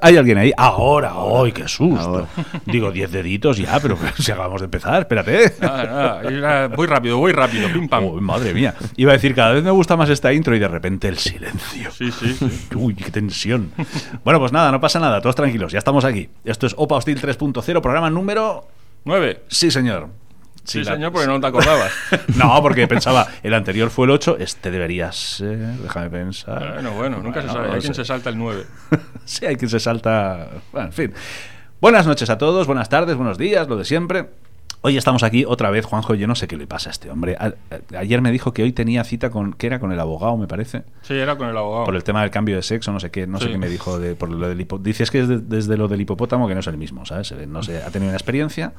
¿Hay alguien ahí? Ahora, ¡ay, qué susto! Digo, 10 deditos ya, pero si acabamos de empezar, espérate. Voy rápido, voy rápido, pim pam. Oh, madre mía. Iba a decir, cada vez me gusta más esta intro y de repente el silencio. Sí, sí, sí. Uy, qué tensión. Bueno, pues nada, no pasa nada, todos tranquilos, ya estamos aquí. Esto es Opa Hostil 3.0, programa número... Nueve. Sí, señor. Sí, la- señor, porque no te acordabas. No, porque pensaba, el anterior fue el 8, este debería ser, déjame pensar. Bueno, bueno, nunca se Bueno, sabe. no Hay quien sé. se salta el 9. Sí, hay quien se salta. Bueno, en fin. Buenas noches a todos, buenas tardes, buenos días, lo de siempre. Hoy estamos aquí otra vez, Juanjo. Yo no sé qué le pasa a este hombre. A- a- ayer me dijo que hoy tenía cita con. que era con el abogado, me parece. Sí, era con el abogado. Por el tema del cambio de sexo, no sé qué, no sé Sí. qué me dijo. De, por lo del hipo- dices que es de- desde lo del hipopótamo que no es el mismo, ¿sabes? Eh, No sé, ha tenido una experiencia.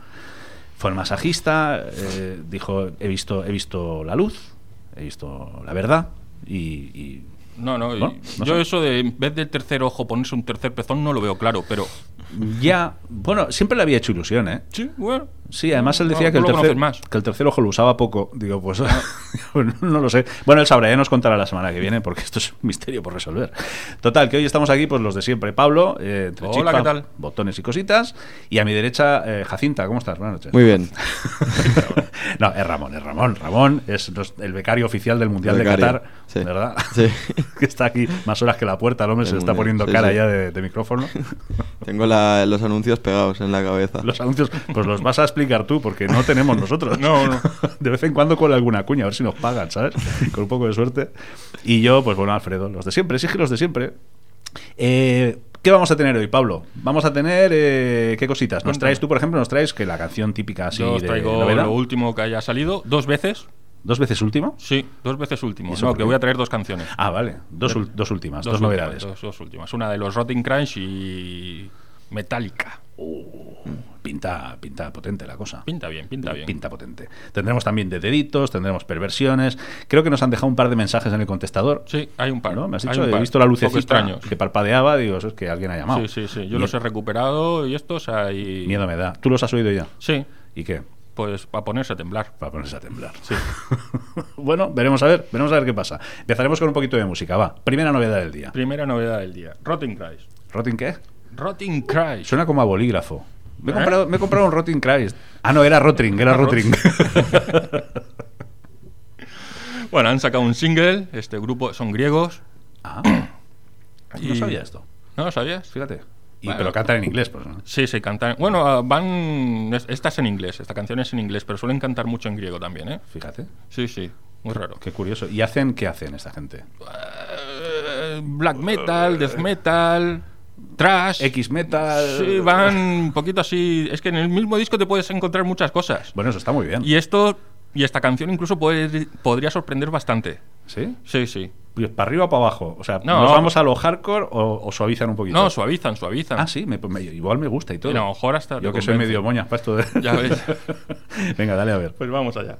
Fue el masajista, eh, dijo, he visto, he visto la luz, he visto la verdad y. y- No, no, y- Bueno, no yo sé. eso de en vez del tercer ojo ponerse un tercer pezón no lo veo claro, pero ya, bueno, siempre le había hecho ilusión, ¿eh? sí, bueno. Sí, además él No, decía tú que, el tercer, más. que el tercer ojo lo usaba poco. Digo, pues no lo sé. Bueno, él sabrá, ya nos contará la semana que viene, porque esto es un misterio por resolver. Total, que hoy estamos aquí, pues los de siempre. Pablo, eh, entre Hola, chispa, ¿qué tal? botones y cositas. Y a mi derecha, eh, Jacinta, ¿cómo estás? Buenas noches. Muy bien. no, es Ramón, es Ramón. Ramón es el becario oficial del Mundial Becario, de Qatar, sí. ¿verdad? Sí. que está aquí más horas que la puerta, el hombre se El está poniendo sí, cara sí. ya de, de micrófono. Tengo la- los anuncios pegados en la cabeza. Los anuncios, pues los vas a explicar tú, porque no tenemos nosotros. No, no. De vez en cuando con alguna cuña, a ver si nos pagan, ¿sabes? Con un poco de suerte. Y yo, pues bueno, Alfredo, los de siempre, sí que los de siempre. Eh, ¿Qué vamos a tener hoy, Pablo? Vamos a tener, eh, ¿qué cositas? Nos traes tú, por ejemplo, nos traes que la canción típica así yo os de traigo novela. lo último que haya salido dos veces. ¿Dos veces último? Sí, dos veces último. ¿Y eso No, que voy a traer dos canciones. Ah, vale. Dos, dos últimas, dos, últimas, novedades. Dos, dos últimas. Una de los Rotting Crunch y Metallica. Pinta, pinta potente la cosa. Pinta bien, pinta bien. Pinta potente. Tendremos también de deditos, tendremos perversiones. Creo que nos han dejado un par de mensajes en el contestador. Sí, hay un par. ¿no? Me has dicho, he visto la lucecita que parpadeaba, digo, eso es que alguien ha llamado. Sí, sí, sí. Yo los he recuperado y estos hay. Miedo me da. ¿Tú los has oído ya? Sí, ¿Y qué? pues para ponerse a temblar. Para ponerse a temblar. bueno, veremos a ver, veremos a ver qué pasa. Empezaremos con un poquito de música, va. Primera novedad del día. Primera novedad del día. Rotting Christ. ¿Rotting qué? Rotting Christ. Suena como a bolígrafo. Me he, ¿Eh? comprado, me he comprado un Rotting Christ. Ah, no, era Rotring, era Rotring. Bueno, han sacado un single. Este grupo son griegos. ah, no sabía esto. ¿No lo sabías? Fíjate. Y, Bueno. pero cantan en inglés, pues, ¿no? Sí, sí, cantan. Bueno, ah, van. es- Esta es en inglés, esta canción es en inglés, pero suelen cantar mucho en griego también, ¿eh? Fíjate. Sí, sí, muy raro. Qué curioso. ¿Y hacen qué hacen esta gente? Eh, black metal, death metal, trash. X metal. Sí, van un poquito así. Es que en el mismo disco te puedes encontrar muchas cosas. Bueno, eso está muy bien. Y esto. Y esta canción incluso puede- podría sorprender bastante. ¿Sí? Sí, sí. Pues para arriba o para abajo. O sea, No. ¿nos vamos a lo hardcore o, o suavizan un poquito? No, suavizan, suavizan. Ah, sí, me- me- igual me gusta y todo. Y a lo mejor hasta Yo que soy medio moñas para esto de... Ya ves. Venga, dale a ver. Pues vamos allá.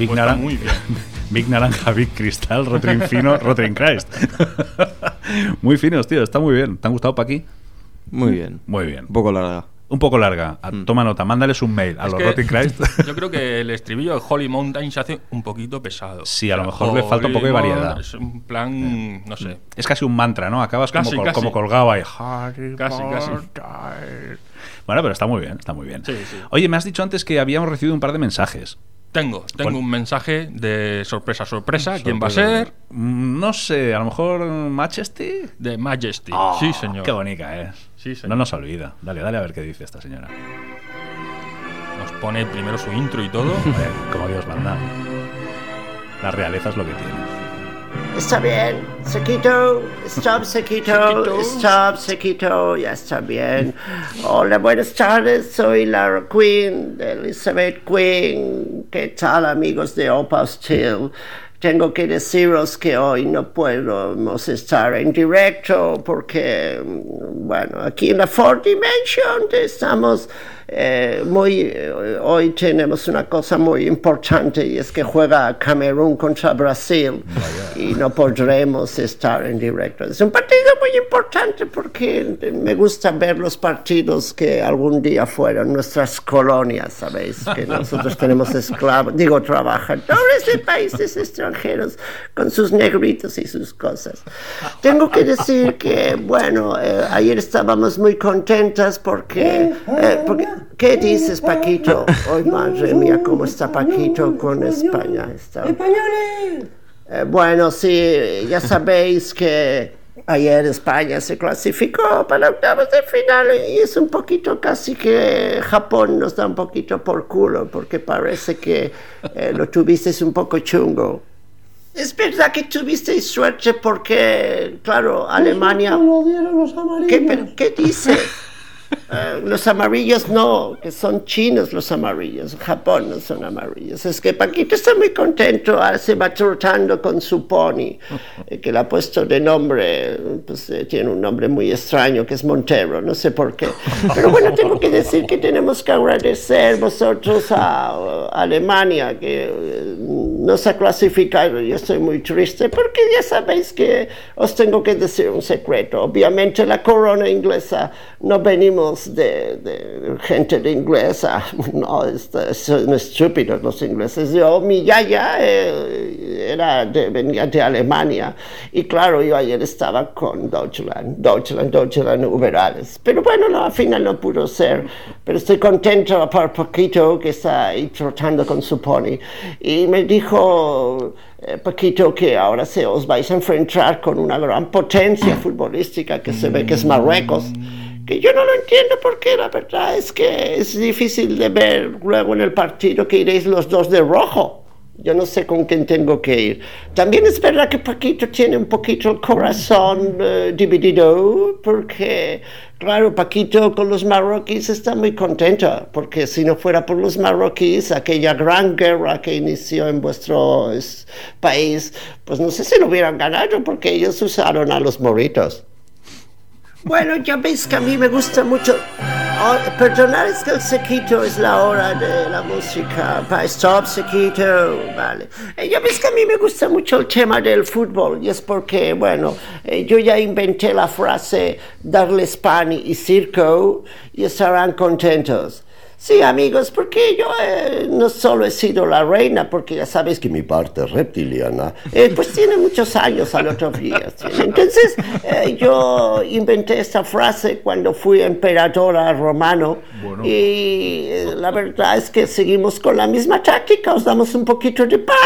Big, Pues Naran- muy bien. Big Naranja, Big Cristal, Rotring Fino, Rotring Christ. muy finos, tío, está muy bien. ¿Te han gustado, Paqui? Muy bien. Muy bien. Un poco larga. Un poco larga. A- Toma nota, mándales un mail a Es los Rotting Christ. Yo creo que el estribillo de Holy Mountain se hace un poquito pesado. Sí, a lo mejor le falta un poco de variedad. Es un plan, no sé. es casi un mantra, ¿no? Acabas como, Casi, col- casi. como colgado ahí. Casi, casi. Bueno, pero está muy bien, está muy bien. Sí, sí. Oye, me has dicho antes que habíamos recibido un par de mensajes. Tengo, tengo un mensaje de sorpresa, sorpresa. ¿Quién va a ser? Mm, No sé, a lo mejor Majesty. De Majesty. Oh, sí, señor. Qué bonita es. Sí, señor. No nos olvida. Dale, dale a ver qué dice esta señora. Nos pone primero su intro y todo. Joder, como Dios manda. La realeza es lo que tiene. Está bien, Sequito, stop Sequito, stop Sequito, ya está bien. Hola, buenas tardes, soy la Queen, Elizabeth Queen. ¿Qué tal amigos de Opa Steel? Tengo que deciros que hoy no podemos estar en directo porque, mm, bueno, aquí en la Fourth Dimension estamos eh, muy... eh, hoy tenemos una cosa muy importante y es que juega Camerún contra Brasil y no podremos estar en directo. Es un partido muy importante porque me gusta ver los partidos que algún día fueron nuestras colonias, ¿sabéis? Que nosotros tenemos esclavos, digo, trabajadores de países extranjeros con sus negritos y sus cosas. Tengo que decir que, bueno, eh, ayer estábamos muy contentas porque, eh, porque- ¿Qué dices, Paquito? Ay, madre mía, ¿cómo está Paquito con España? Está... Eh, bueno, sí, ya sabéis que ayer España se clasificó para octavos de final y es un poquito casi que Japón nos da un poquito por culo porque parece que eh, lo tuvisteis un poco chungo. Es verdad que tuvisteis suerte porque, claro, Alemania... ¿Qué, pero- qué dices? Eh, los amarillos no, que son chinos los amarillos, Japón no son amarillos. Es que Paquito está muy contento, se va trotando con su pony, eh, que le ha puesto de nombre, pues eh, tiene un nombre muy extraño, que es Montero, no sé por qué. Pero bueno, tengo que decir que tenemos que agradecer vosotros a, a Alemania, que eh, nos ha clasificado. Yo estoy muy triste porque ya sabéis que os tengo que decir un secreto. Obviamente la corona inglesa no venimos de, de gente de inglesa, no, es- son estúpidos los ingleses. Yo, mi yaya eh, era de, venía de Alemania y claro, yo ayer estaba con Deutschland, Deutschland, Deutschland, über alles. Pero bueno, no, al final no pudo ser, pero estoy contento por poquito que está ahí trotando con su pony. Y me dijo eh, Paquito que ahora se os vais a enfrentar con una gran potencia futbolística que se ve que es Marruecos. Que yo no lo entiendo porque la verdad es que es difícil de ver luego en el partido que iréis los dos de rojo. Yo no sé con quién tengo que ir. También es verdad que Paquito tiene un poquito el corazón eh, dividido porque, claro, Paquito con los marroquíes está muy contento porque si no fuera por los marroquíes, aquella gran guerra que inició en vuestro es, país, pues no sé si lo hubieran ganado porque ellos usaron a los moritos. Bueno, ya veis que a mí me gusta mucho. Oh, perdonad, es que el sequito es la hora de la música. Stop, sequito. Vale. Eh, ya veis que a mí me gusta mucho el tema del fútbol y es porque, bueno, eh, yo ya inventé la frase darles pan y circo y estarán contentos. Sí, amigos, porque yo eh, no solo he sido la reina, porque ya sabéis que mi parte reptiliana, eh, pues tiene muchos años al otro día. ¿sí? Entonces, eh, yo inventé esta frase cuando fui emperadora romano y eh, la verdad es que seguimos con la misma táctica, os damos un poquito de pan,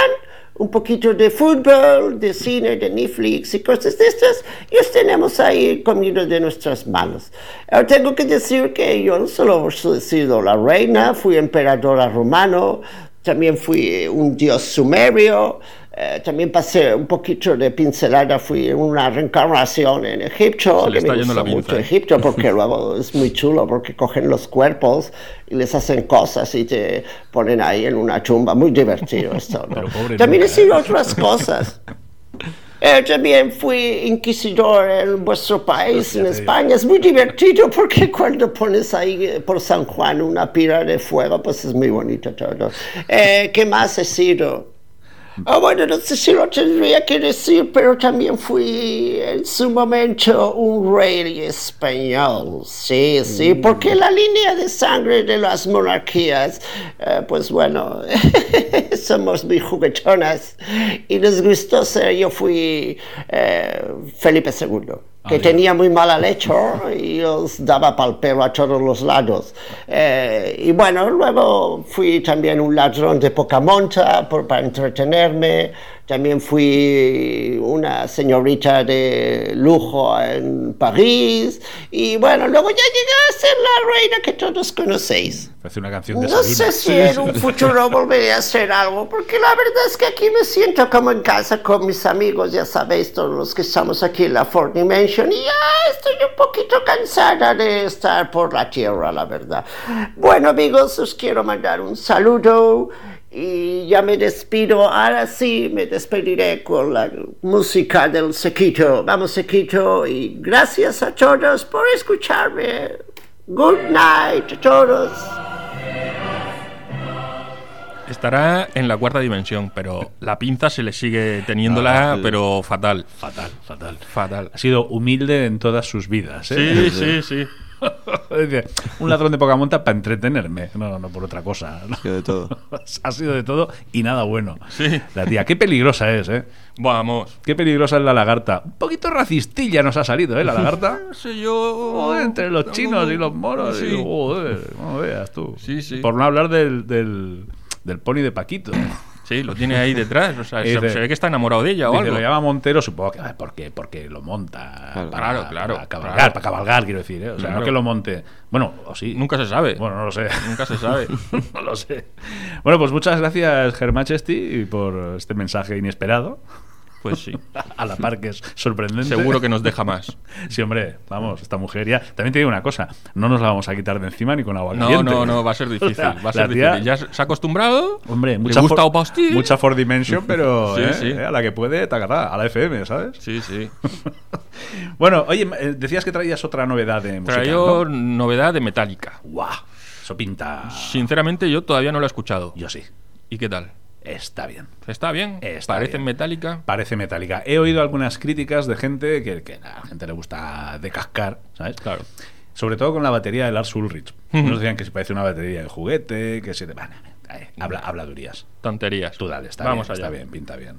un poquito de fútbol, de cine, de Netflix y cosas de estas, y os tenemos ahí comido de nuestras manos. Ahora tengo que decir que yo no solo he sido la reina, fui emperadora romano, también fui un dios sumerio, eh, también pasé un poquito de pincelada, fui una reencarnación en Egipto, que me gusta mucho pinza. Egipto porque luego es muy chulo porque cogen los cuerpos y les hacen cosas y te ponen ahí en una tumba, muy divertido esto. ¿no? También he ¿eh? sido otras cosas. Eh, también fui inquisidor en vuestro país, en España. Es muy divertido porque cuando pones ahí eh, por San Juan una pira de fuego, pues es muy bonito todo. Eh, ¿Qué más he sido? Ah, bueno, no sé si lo tendría que decir, pero también fui en su momento un rey español. Sí, sí, porque la línea de sangre de las monarquías, eh, pues bueno, somos muy juguetonas y nos gustó ser, yo fui eh, Felipe II. Que tenía muy mala leche y os daba pal pelo a todos los lados. Eh, y bueno, luego fui también un ladrón de poca monta por, para entretenerme. También fui una señorita de lujo en París. Y bueno, luego ya llegué a ser la reina que todos conocéis. Parece una canción de No Sabina. sé si en un futuro volveré a hacer algo, porque la verdad es que aquí me siento como en casa con mis amigos, ya sabéis, todos los que estamos aquí en la Ford Dimension, y ya estoy un poquito cansada de estar por la tierra, la verdad. Bueno, amigos, os quiero mandar un saludo. Y ya me despido, ahora sí me despediré con la música del Sequito. Vamos, Sequito, y gracias a todos por escucharme. Good night a todos. Estará en la cuarta dimensión, pero la pinza se le sigue teniéndola, Ah, sí. pero fatal. Fatal, fatal. Fatal. Ha sido humilde en todas sus vidas. ¿eh? Sí, sí, sí. Un ladrón de poca monta para entretenerme. No, no por otra cosa. ¿no? Que de todo. ha sido de todo y nada bueno. Sí. La tía, qué peligrosa es, ¿eh? Vamos. Qué peligrosa es la lagarta. Un poquito racistilla nos ha salido, ¿eh? La lagarta. Sé yo. Joder, entre los chinos y los moros. Sí. y, joder, no veas tú. Sí, sí. Por no hablar del, del, del pony de Paquito. Sí, lo tiene ahí detrás. O sea, se, dice- se ve que está enamorado de ella o Dice, algo. lo llama Montero, supongo que porque, porque lo monta. Claro. para, Claro, claro, Para cabalgar, claro. para cabalgar, quiero decir, ¿eh? O sea, Claro. no que lo monte. Bueno, o sí. Nunca se sabe. Bueno, no lo sé. Nunca se sabe. no lo sé. Bueno, pues muchas gracias, Germachesti, por este mensaje inesperado. Pues sí. A la par que es sorprendente. Seguro que nos deja más. Sí, hombre, vamos, esta mujer ya. También te digo una cosa: no nos la vamos a quitar de encima ni con agua No, caliente. no, no, va a ser difícil. Va a ser tía- difícil. Ya se ha acostumbrado. Hombre, mucha gusta for- pastil. Mucha for Dimension, pero Sí, ¿eh? sí. a la que puede, tacatá, a la FM, ¿sabes? Sí, sí. Bueno, oye, eh, decías que traías otra novedad de música. Traigo ¿no? novedad de Metallica. ¡Guau! Eso pinta. Sinceramente, yo todavía no lo he escuchado. Yo sí. ¿Y qué tal? Está bien. ¿Está bien? Está ¿Parece bien. Metallica? Parece metálica. He oído algunas críticas de gente que, que a la gente le gusta decascar, ¿sabes? Claro. Sobre todo con la batería de Lars Ulrich. Unos decían que se parece una batería de juguete, que se. Bueno, eh, habla, habladurías. Tonterías. Tú dale, está Vamos bien, allá. está bien, pinta bien.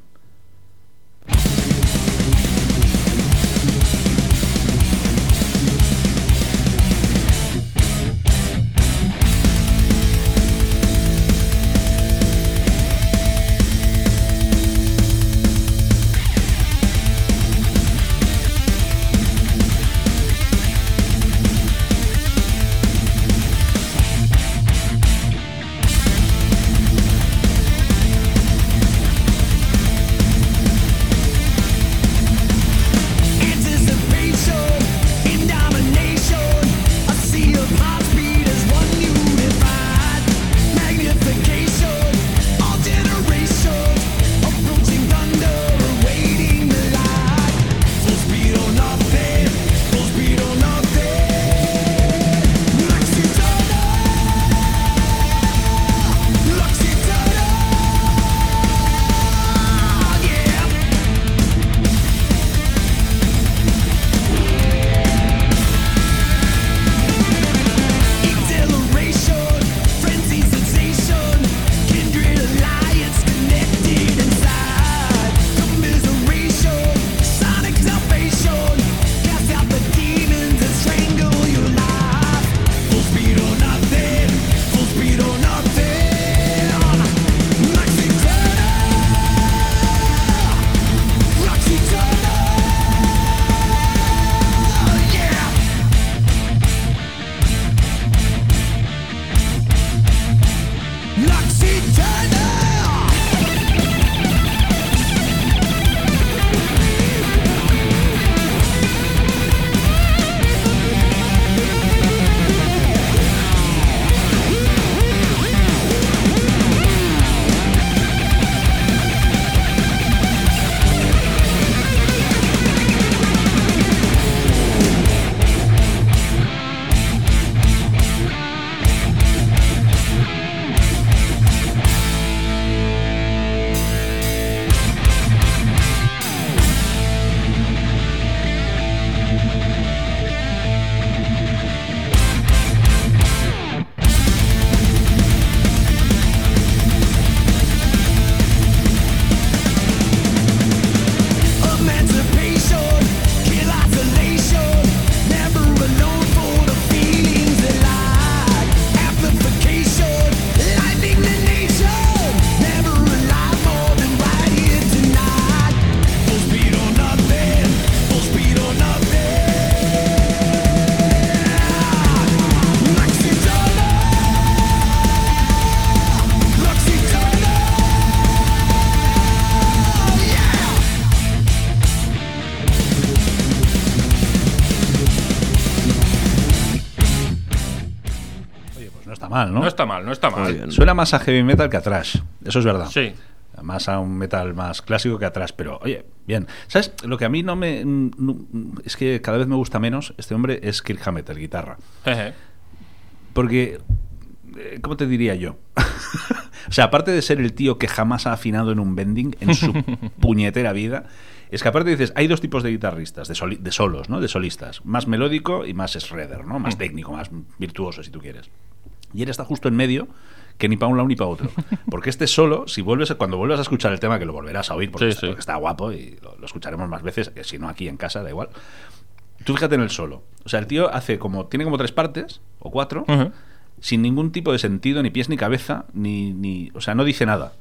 Mal, ¿no? No está mal, no está mal. bien. Suena más a heavy metal que a thrash. Eso es verdad. Sí. Más a un metal más clásico que atrás, pero oye, bien. ¿Sabes? Lo que a mí no me. no- es que cada vez me gusta menos este hombre es Kirk Hammett, el guitarra. Jeje. Porque. eh, ¿Cómo te diría yo? o sea, aparte de ser el tío que jamás ha afinado en un bending en su puñetera vida, es que aparte dices, hay dos tipos de guitarristas, de, soli- de solos, ¿no? De solistas. Más melódico y más shredder, ¿no? Más técnico, más virtuoso, si tú quieres. Y él está justo en medio, que ni para un lado ni para otro. Porque este solo, si vuelves, cuando vuelvas a escuchar el tema, que lo volverás a oír porque, Sí, está, sí. porque está guapo y lo, lo escucharemos más veces, que si no aquí en casa, da igual. Tú fíjate en el solo. O sea, el tío hace como. Tiene como tres partes, o cuatro, sin ningún tipo de sentido, ni pies ni cabeza, ni. ni o sea, no dice nada.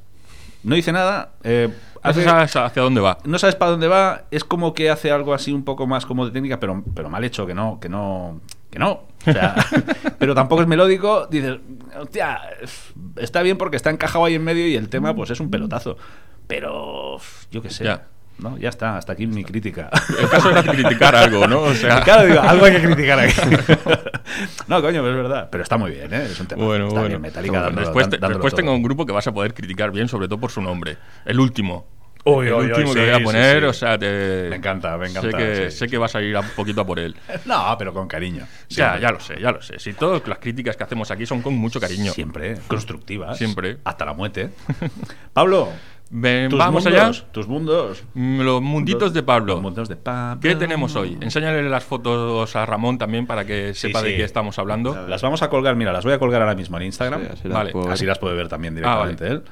No dice nada. eh, No sabes hacia dónde va. no sabes para dónde va, es como que hace algo así un poco más como de técnica, pero, pero mal hecho, que no, que no, que no. O sea, pero tampoco es melódico, dices, hostia, está bien porque está encajado ahí en medio y el tema pues es un pelotazo. Pero yo qué sé. Ya. ¿no? Ya está, hasta aquí mi crítica. El caso era criticar algo, ¿no? O sea, Claro, digo, algo hay que criticar aquí. no, coño, pero es verdad. Pero está muy bien, ¿eh? Es un tema. bueno, está bueno. bien, Metallica dándolo- después te- después tengo un grupo que vas a poder criticar bien, sobre todo por su nombre. El último. Uy, el uy, uy, último sí, que voy a poner, sí. o sea, te... Me encanta, me encanta, Sé que, sé que vas a ir un poquito a por él. No, pero con cariño. Ya, Siempre. ya lo sé, ya lo sé. Si todas las críticas que hacemos aquí son con mucho cariño. Siempre, constructivas. Siempre. Hasta la muerte. Pablo, Ven, tus vamos mundos, allá. Tus mundos. Mm, Los munditos de Pablo. Los mundos de Pablo. ¿Qué tenemos hoy? Enséñale las fotos a Ramón también para que sepa sí. de qué estamos hablando. Las vamos a colgar, mira, las voy a colgar ahora mismo en Instagram. Sí, así las Vale, puede ver también Ah, vale. directamente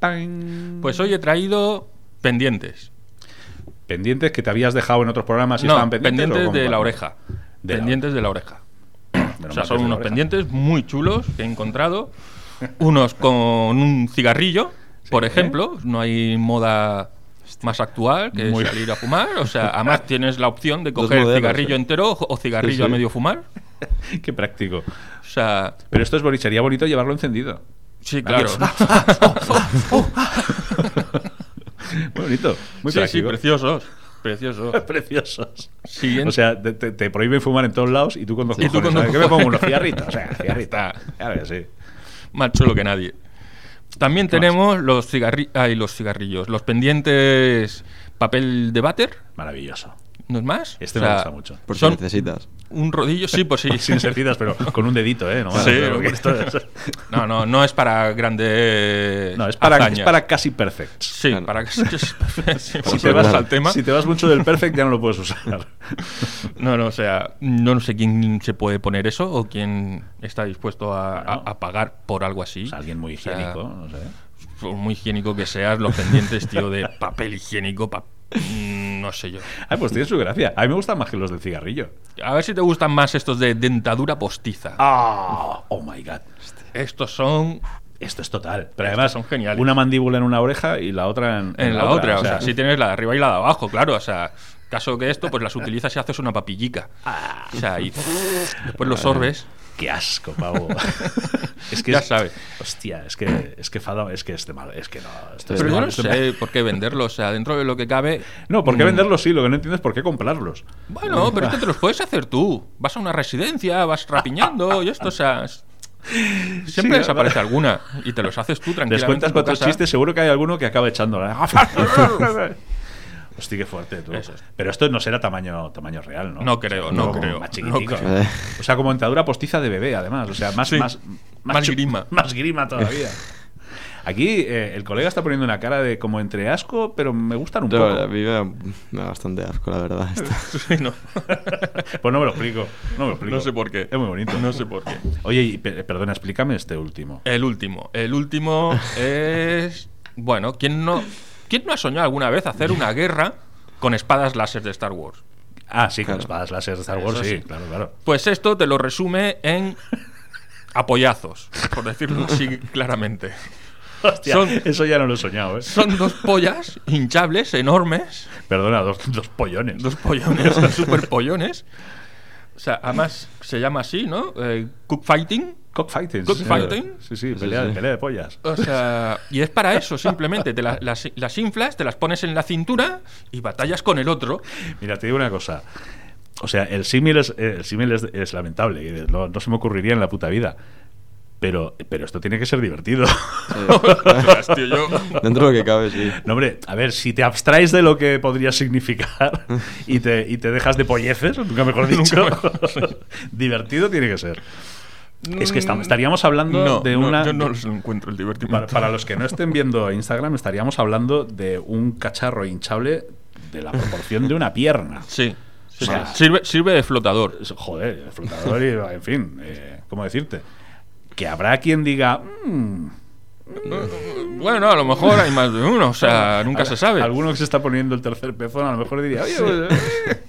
él. Pues hoy he traído pendientes. Pendientes que te habías dejado en otros programas y no, estaban pendientes. pendientes de la oreja. De la- pendientes de la oreja. O sea, son unos pendientes muy chulos que he encontrado. Unos con un cigarrillo, por ejemplo. No hay moda más actual que Muy- salir a fumar. O sea, además tienes la opción de coger modelos, cigarrillo eh. entero o cigarrillo Sí, a medio fumar. Qué práctico. O sea, Pero esto es bonito, sería bonito llevarlo encendido. sí, claro. Muy bonito. Muy sí, sí, práctico. preciosos. Preciosos. Preciosos. Siguiente. O sea, te, te- te prohíben fumar en todos lados y tú con dos Y tú cojones. con dos ¿sabes? ¿Qué me pongo? ¿Unos cigarritos? O sea, cigarrita. Claro que sí. Más chulo que nadie. También ¿Qué más? tenemos los, cigarri ay, los cigarrillos, los pendientes papel de váter, Maravilloso. ¿no es más? Este O me gusta mucho. Por si son necesitas. Un rodillo, sí, pues sí. Sin servidas, pero con un dedito, ¿eh? No, Sí, Porque lo- esto es, No, no, no es para grandes. no, es para, es para casi perfect. Sí, Claro. para que sí, Si te, vas, al tema. si te vas mucho del perfect ya no lo puedes usar. No, no, o sea, no, no sé quién se puede poner eso o quién está dispuesto a, a- Bueno. a pagar por algo así. O sea, alguien muy O sea, higiénico, no sé. por muy higiénico que seas, los pendientes, tío, de papel higiénico, pa- mm, no sé yo. Ay, pues tiene su gracia. A mí me gustan más que los del cigarrillo. A ver si te gustan más estos de dentadura postiza. ¡Ah! ¡Oh, my God! Estos son Esto es total. Pero Estos además, son geniales. una mandíbula en una oreja y la otra en, en la otra. O sea, si tienes la de arriba y la de abajo, claro. O sea, caso que esto, pues las utilizas y haces una papillica. O sea, y después los sorbes. ¡Qué asco, pavo! es que Ya es- sabes. Hostia, es que es que fado, es que es de mal, es que no. esto es Pero yo no es de- sé por qué venderlos. O sea, dentro de lo que cabe. No, ¿por qué mm, venderlos sí? Lo que no entiendo es por qué comprarlos. Bueno, pero es que te los puedes hacer tú. Vas a una residencia, vas rapiñando y esto, o sea. Siempre Sí, desaparece alguna y te los haces tú tranquilamente. Les cuentas en tu cuatro chistes, seguro que hay alguno que acaba echando. Hostia, qué fuerte, tú. Eso es. Pero esto no será tamaño, tamaño real, ¿no? No creo, no creo, Más no chiquitico. creo. Eh. O sea, como dentadura postiza de bebé, además. O sea, más, Sí. más, Más grima. Más grima todavía. Aquí eh, el colega está poniendo una cara de como entre asco, pero me gustan un Yo, poco. a mí me da, bastante asco, la verdad. esto. Sí, no. Pues no me lo explico. No me lo explico. No sé por qué. Es muy bonito. No sé por qué. Oye, y pe- perdona, explícame este último. El último. El último es. Bueno, ¿quién no, ¿quién no ha soñado alguna vez hacer una guerra con espadas láser de Star Wars? Ah, sí, con espadas láser de Star Wars, Eso sí, sí. claro, claro. Pues esto te lo resume en apoyazos, por decirlo así claramente. Hostia, Son- eso ya no lo he soñado, ¿eh? Son dos pollas hinchables, enormes, Perdona, dos, dos pollones. dos pollones, super pollones. O sea, además se llama así, ¿no? Eh, cookfighting. Cockfighting. Cockfighting. Sí, sí, Sí, pelea, sí. pelea de pollas. O sea, y es para eso, simplemente. Te la- las, las inflas, te las pones en la cintura y batallas con el otro. Mira, te digo una cosa. O sea, el símil es, el símil es, es lamentable. y No, no se me ocurriría en la puta vida. Pero, pero esto tiene que ser divertido. Ostras, tío, yo- Dentro de lo que cabe, sí. No, hombre, a ver, si te abstraes de lo que podría significar y te, y te dejas de polleces, nunca mejor dicho, Nunca mejor, divertido tiene que ser. Es que estam- estaríamos hablando No, de no, una... yo no los encuentro el para, divertimento. para los que no estén viendo Instagram, estaríamos hablando de un cacharro hinchable de la proporción de una pierna. Sí. sí, O sea, sí. Sirve, sirve de flotador. Joder, flotador y, en fin, eh, ¿cómo decirte? Que habrá quien diga... "Mm, Bueno, a lo mejor hay más de uno, o sea, nunca se sabe. Alguno que se está poniendo el tercer pezón a lo mejor diría, oye,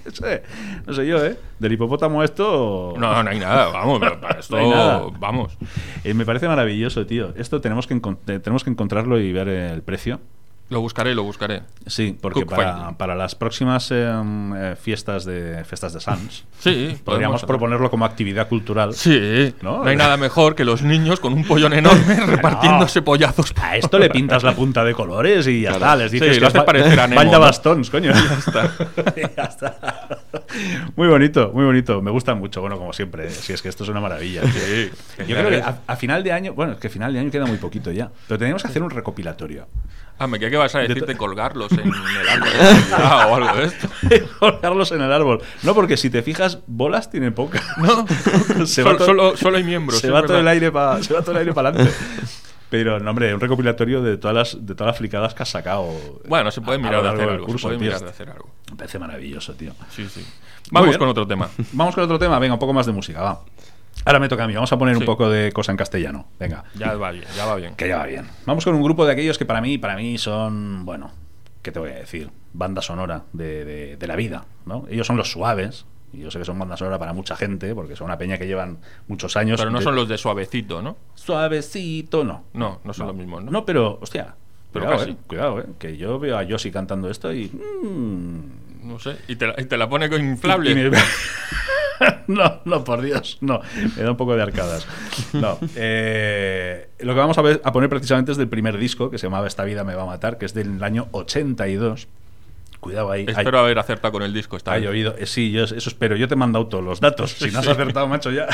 pues, eh, no sé, yo, ¿eh? Del hipopótamo esto... No, no hay nada, vamos, pero para esto, No hay nada. vamos. Eh, me parece maravilloso, tío. Esto tenemos que, tenemos que encontrarlo y ver el precio. Lo buscaré, lo buscaré. Sí, porque para, para las próximas eh, eh, fiestas de fiestas de Sans Sí, podríamos proponerlo como actividad cultural. Sí, ¿No? ¿No? hay nada mejor que los niños con un pollón enorme repartiéndose pollazos. A esto le pintas la punta de colores y ya Claro. está. Les Sí, dices lo que es parecer a Nemo, ¿no? bastons, coño. Ya está. Ya está. Muy bonito, muy bonito. Me gusta mucho. Bueno, como siempre, si es que esto es una maravilla. Sí, Yo creo que a, a final de año, bueno, es que final de año queda muy poquito ya. Pero tenemos que hacer un recopilatorio. Ah, me creía que vas a De decir to- de colgarlos en el árbol o algo de esto. Colgarlos en el árbol. No, porque si te fijas, bolas tiene pocas. No, Se Sol- va todo- solo, solo hay miembros. se va todo el aire para se va todo el aire para adelante. Pero, no, hombre, un recopilatorio de todas las de todas las flicadas que has sacado. Bueno, se puede a- mirar de hacer algo. curso, se puede mirar de hacer algo. Me parece maravilloso, tío. Sí, sí. Vamos con otro tema. Vamos con otro tema. Venga, un poco más de música, va. Ahora me toca a mí. Vamos a poner un poco de cosa en castellano. Venga. Ya va bien, ya va bien. Que ya va bien. Vamos con un grupo de aquellos que para mí, para mí son, bueno, ¿qué te voy a decir? Banda sonora de, de- de la vida, ¿no? Ellos son los suaves. Y yo sé que son banda sonora para mucha gente, porque son una peña que llevan muchos años. Pero no son los de suavecito, ¿no? Suavecito, no. No, no son los mismos, ¿no? No, pero, hostia. Pero cuidado, casi. eh, cuidado, eh, que yo veo a Yossi cantando esto y. mm, No sé. Y te la, y te la pone con inflable. y me- no, no, por Dios, no. Me da un poco de arcadas. No. eh, lo que vamos a, ver- a poner precisamente es del primer disco, que se llamaba Esta vida me va a matar, que es del año 82. Cuidado ahí. Espero hay, haber acertado con el disco esta hay oído. eh, sí, yo eso espero. Yo te he mandado todos los datos. Si no has acertado, macho, ya.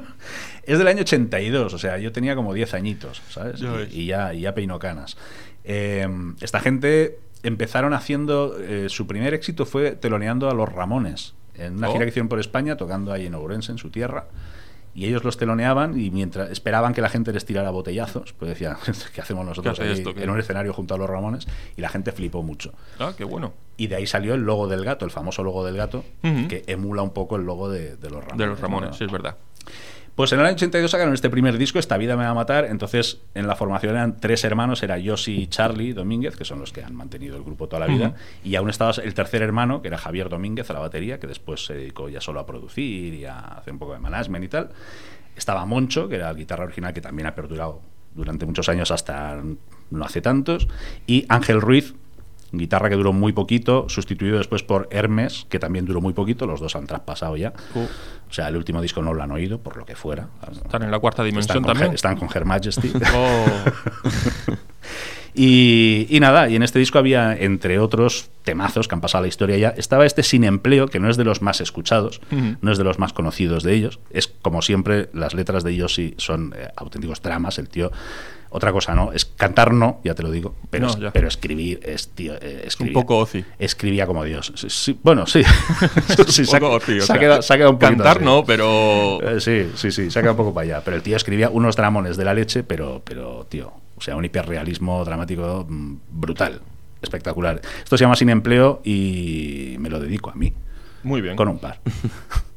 es del año 82, o sea, yo tenía como 10 añitos, ¿sabes? Y- ya, y ya peinó canas. Eh, esta gente empezaron haciendo. eh, su primer éxito fue teloneando a los Ramones. En una Oh. gira que hicieron por España, tocando ahí en Ourense, en su tierra. Y ellos los teloneaban y mientras esperaban que la gente les tirara botellazos, pues decían, ¿qué hacemos nosotros ¿Qué hace aquí esto? ¿Qué? en un escenario junto a los Ramones? Y la gente flipó mucho. Ah, qué bueno. Y de ahí salió el logo del gato, el famoso logo del gato, que emula un poco el logo de, de los Ramones. De los Ramones, ¿no? sí, es verdad. Pues en el año 82 sacaron este primer disco, Esta vida me va a matar. Entonces, en la formación eran tres hermanos, era Yossi y Charlie Domínguez, que son los que han mantenido el grupo toda la vida. Y aún estaba el tercer hermano, que era Javier Domínguez, a la batería, que después se dedicó ya solo a producir y a hacer un poco de management y tal. Estaba Moncho, que era la guitarra original, que también ha perdurado durante muchos años hasta no hace tantos. Y Ángel Ruiz, guitarra que duró muy poquito, sustituido después por Hermes, que también duró muy poquito, los dos han traspasado ya. Uh. O sea, el último disco no lo han oído, por lo que fuera. Están en la cuarta dimensión Están con, también. Her- están con Her Majesty. Oh, y, y nada, y en este disco había, entre otros temazos que han pasado a la historia ya, estaba este Sin Empleo, que no es de los más escuchados, no es de los más conocidos de ellos. Es como siempre, las letras de ellos sí son eh, auténticos dramas. El tío, otra cosa no, es cantar no, ya te lo digo, pero, No, es- ya. pero escribir es, tío, eh, escribir- poco oci. Escribía como Dios. Sí, sí, bueno, sí. Ha- poco o se ha sea, quedado- se ha quedado un poquito Cantar así. no, pero. Eh, sí, sí, sí, se ha quedado un poco para allá. Pero el tío escribía unos dramones de la leche, pero, pero tío, o sea, un hiperrealismo dramático mm, brutal, espectacular. Esto se llama Sin Empleo y me lo dedico a mí, Muy bien. con un par.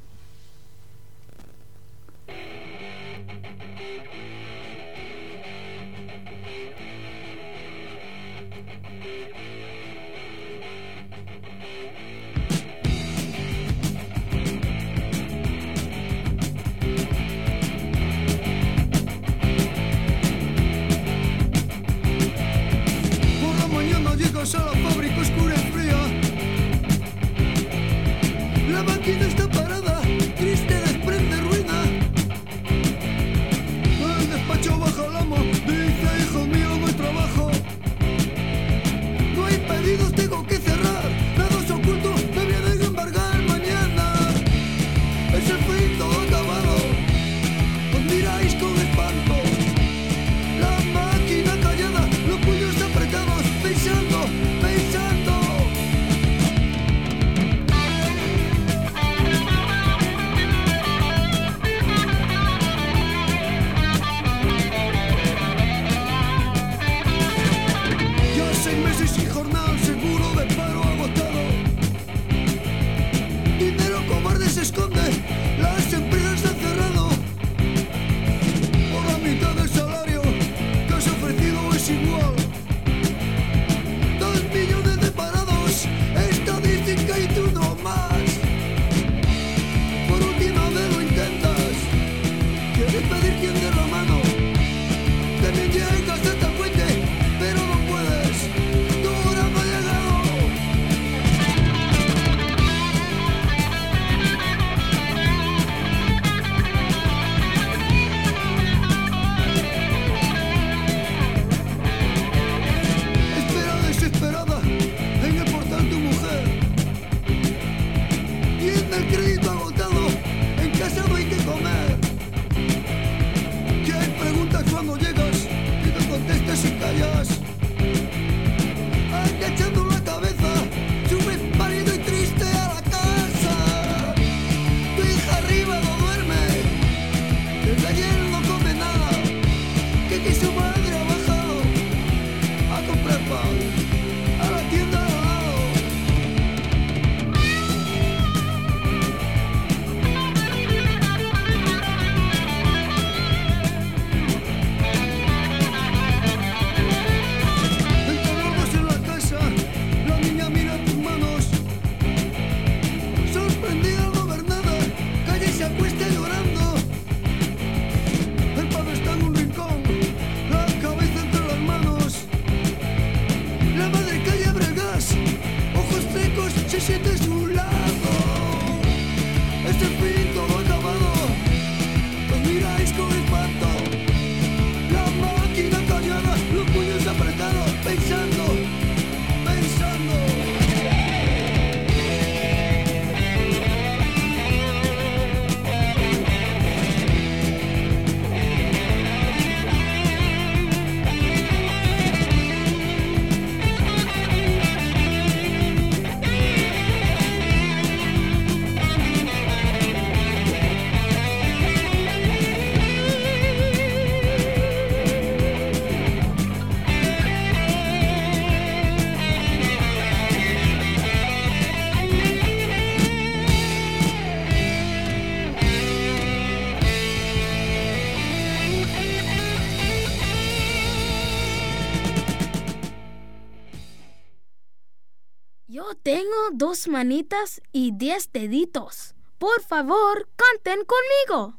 dos manitas y diez deditos. Por favor, canten conmigo.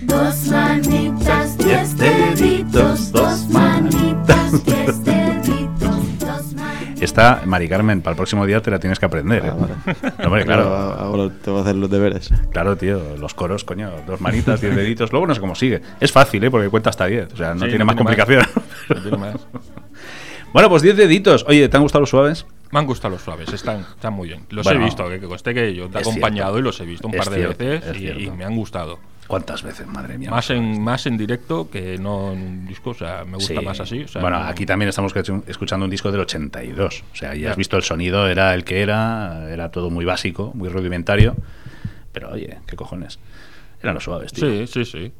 Dos manitas, diez deditos. Dos manitas, diez deditos. Dos manitas. Esta, Mari Carmen, para el próximo día te la tienes que aprender. ¿eh? No, hombre, claro. Ahora te voy a hacer los deberes. Claro, tío, los coros, coño, dos manitas, diez deditos. Luego no sé cómo sigue. Es fácil, ¿eh? Porque cuenta hasta diez. O sea, no Sí, tiene no más tiene más. complicación. No tiene más. bueno, pues diez deditos. Oye, ¿te han gustado los suaves? Me han gustado los suaves, están, están muy bien. Los Bueno, he visto, que, que conste que yo te he acompañado cierto. y los he visto un Es par de cierto, veces es y, y me han gustado. ¿Cuántas veces, madre mía? Más en, más en directo que no en un disco, o sea, me gusta Sí. más así. o sea, bueno, no- aquí también estamos escuch- escuchando un disco del 82. O sea, ya has visto el sonido, era el que era, era todo muy básico, muy rudimentario. Pero oye, ¿qué cojones? Eran los suaves, tío. Sí, sí, sí.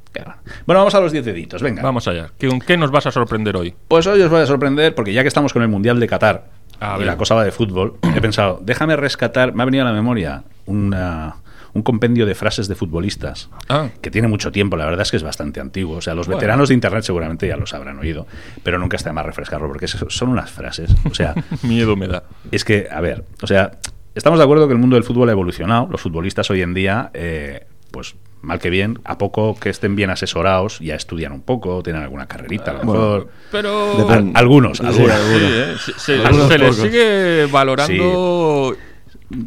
Bueno, vamos a los 10 deditos, venga. Vamos allá. ¿Qué- ¿Con qué nos vas a sorprender hoy? Pues hoy os voy a sorprender porque ya que estamos con el Mundial de Qatar A y ver. la cosa va de fútbol, he pensado, déjame rescatar, me ha venido a la memoria una- un compendio de frases de futbolistas Ah. que tiene mucho tiempo, la verdad es que es bastante antiguo. O sea, los Bueno. veteranos de Internet seguramente ya los habrán oído, pero nunca está de más refrescarlo porque son unas frases. O sea, Miedo me da. es que, a ver, o sea, estamos de acuerdo que el mundo del fútbol ha evolucionado. Los futbolistas hoy en día, eh, pues mal que bien, a poco que estén bien asesorados, ya estudian un poco, tienen alguna carrerita a lo Bueno, mejor. Pero. Al- algunos, Sí, algunos. Sí, ¿eh? Se, se- Algunos se les pocos. sigue valorando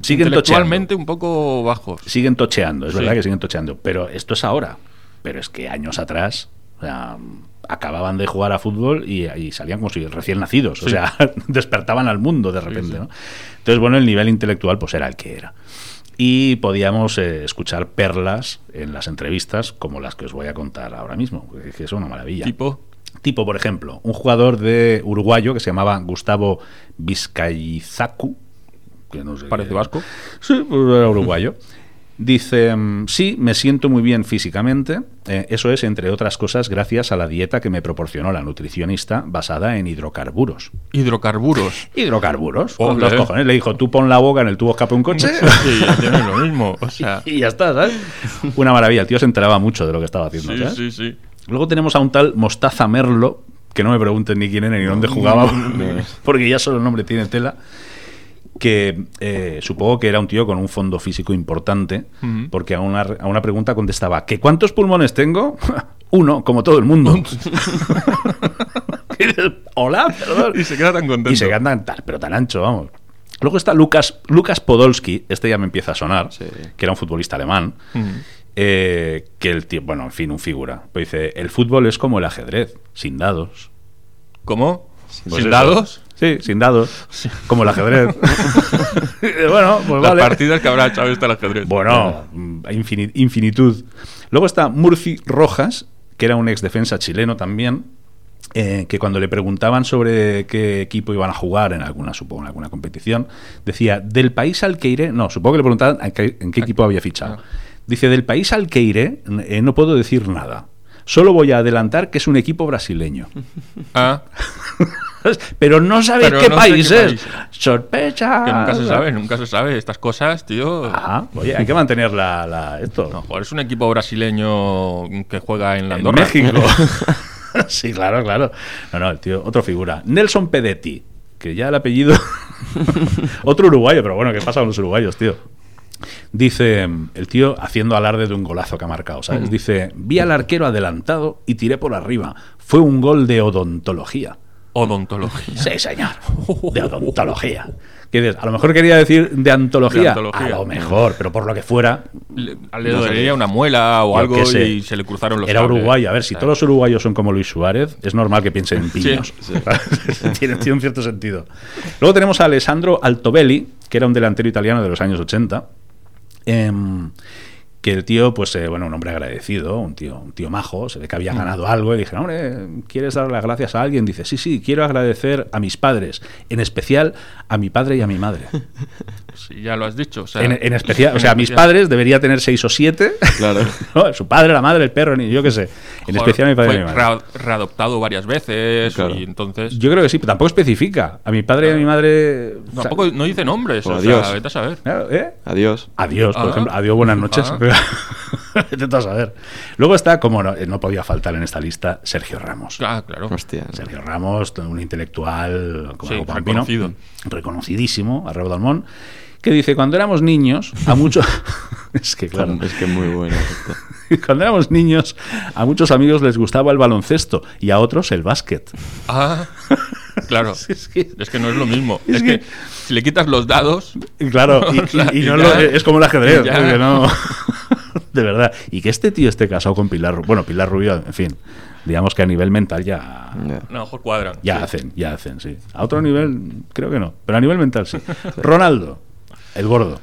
Siguen intelectualmente un poco bajos. siguen tocheando, es Sí. verdad que siguen tocheando, pero esto es ahora. Pero es que años atrás, o sea, acababan de jugar a fútbol y, y salían como si recién nacidos, o sea, despertaban al mundo de repente, sí. ¿no? Entonces, bueno, el nivel intelectual pues era el que era. Y podíamos eh, escuchar perlas en las entrevistas como las que os voy a contar ahora mismo, que- son una maravilla. Tipo. Tipo, por ejemplo, un jugador de uruguayo que se llamaba Gustavo Vizcaizacu, que no sé Parece qué- vasco. Sí, pues era uruguayo. Dice, mm, sí, me siento muy bien físicamente. Eh, eso es, entre otras cosas, gracias a la dieta que me proporcionó la nutricionista basada en hidrocarburos. Hidrocarburos. Hidrocarburos, con los cojones. Le dijo, tú pon la boca en el tubo escape un coche Sí, ya tienes lo mismo. O sea. y ya está, ¿sabes? Una maravilla. El tío se enteraba mucho de lo que estaba haciendo, Sí, ¿sabes? sí, sí. Luego tenemos a un tal Mostaza Merlo, que no me pregunten ni quién era ni dónde jugaba, porque ya solo el nombre tiene tela. Que eh, supongo que era un tío con un fondo físico importante, porque a una, a una pregunta contestaba: ¿que cuántos pulmones tengo? Uno, como todo el mundo. Hola, perdón. Y se queda tan contento. Y se quedan tan, pero tan ancho, vamos. Luego está Lucas, Lucas Podolski, este ya me empieza a sonar, Sí. que era un futbolista alemán. Eh, que el tío, bueno, en fin, un figura. Pues dice, el fútbol es como el ajedrez, sin dados. ¿Cómo? Pues ¿Sin dados? Sí, sin dados. Como el ajedrez. bueno, pues Las vale. partidas que habrá al ajedrez. Bueno, mm, infini- infinitud. Luego está Murci Rojas, que era un ex defensa chileno también, eh, que cuando le preguntaban sobre qué equipo iban a jugar en alguna, supongo, en alguna competición, decía, del país al que iré, no, supongo que le preguntaban a qué- en qué equipo había fichado. Ah. Dice, del país al que iré, eh, no puedo decir nada. Solo voy a adelantar que es un equipo brasileño. Ah, Pero no sabéis Pero qué no país qué es. Sorpresa. que nunca se sabe, nunca se sabe. Estas cosas, tío. Ajá, oye, hay que mantener la, la- esto. No, joder, es un equipo brasileño que juega en la En Andorra. México. sí, claro, claro. No, no, el tío, otro figura. Nelson Pedetti, que ya el apellido. otro uruguayo, pero bueno, ¿qué pasa con los uruguayos, tío? Dice el tío haciendo alarde de un golazo que ha marcado, ¿sabes? Dice: Vi al arquero adelantado y tiré por arriba. Fue un gol de odontología. Odontología. Sí, señor. De odontología. ¿Qué dices? A lo mejor quería decir de antología. De antología. A lo mejor, pero por lo que fuera. Le, le dolería una muela o algo sé. y se le cruzaron los Era cables. uruguayo. A ver, si todos los uruguayos son como Luis Suárez, es normal que piensen en piños. sí. tiene, tiene un cierto sentido. Luego tenemos a Alessandro Altobelli, que era un delantero italiano de los años 80. Em, que el tío, pues, eh, bueno, un hombre agradecido, un tío, un tío majo, se ve que había ganado algo y dije, hombre, ¿quieres dar las gracias a alguien? Dice, sí, sí, quiero agradecer a mis padres, en especial a mi padre y a mi madre. Sí, ya lo has dicho. o sea, En, en especial, o sea, mis padres debería tener seis o siete. Claro. ¿no? Su padre, la madre, el perro, ni yo qué sé. En Joder, especial a mi padre y a fue mi madre. rea- readoptado varias veces Claro. y entonces Yo creo que sí, pero tampoco especifica. A mi padre y a mi madre. sea, tampoco no dice nombres. Pues o sea, adiós. vete a saber. claro, ¿eh? Adiós. Adiós, por Ah. ejemplo. Adiós, buenas noches. Ah. Vete a saber. Luego está, como no, no podía faltar en esta lista, Sergio Ramos. Claro, claro. Hostia. no. Sergio Ramos, un intelectual como Sí, reconocido. reconocidísimo, a Dalmón, que dice, cuando éramos niños, a muchos... es que claro, Es que muy bueno. esto. cuando éramos niños, a muchos amigos les gustaba el baloncesto y a otros el básquet. Ah, claro. Es que- Es que no es lo mismo. Es Es, que- que, si le quitas los dados, Claro, y, O sea, y- y y no ya- lo- es como el ajedrez, no- de verdad. Y que este tío esté casado con Pilar, Ru- bueno, Pilar Rubio, en fin, digamos que a nivel mental ya, Ya. a lo mejor cuadran. ya Sí. hacen, ya hacen, sí. A otro nivel, creo que no, pero a nivel mental sí. Ronaldo, el gordo.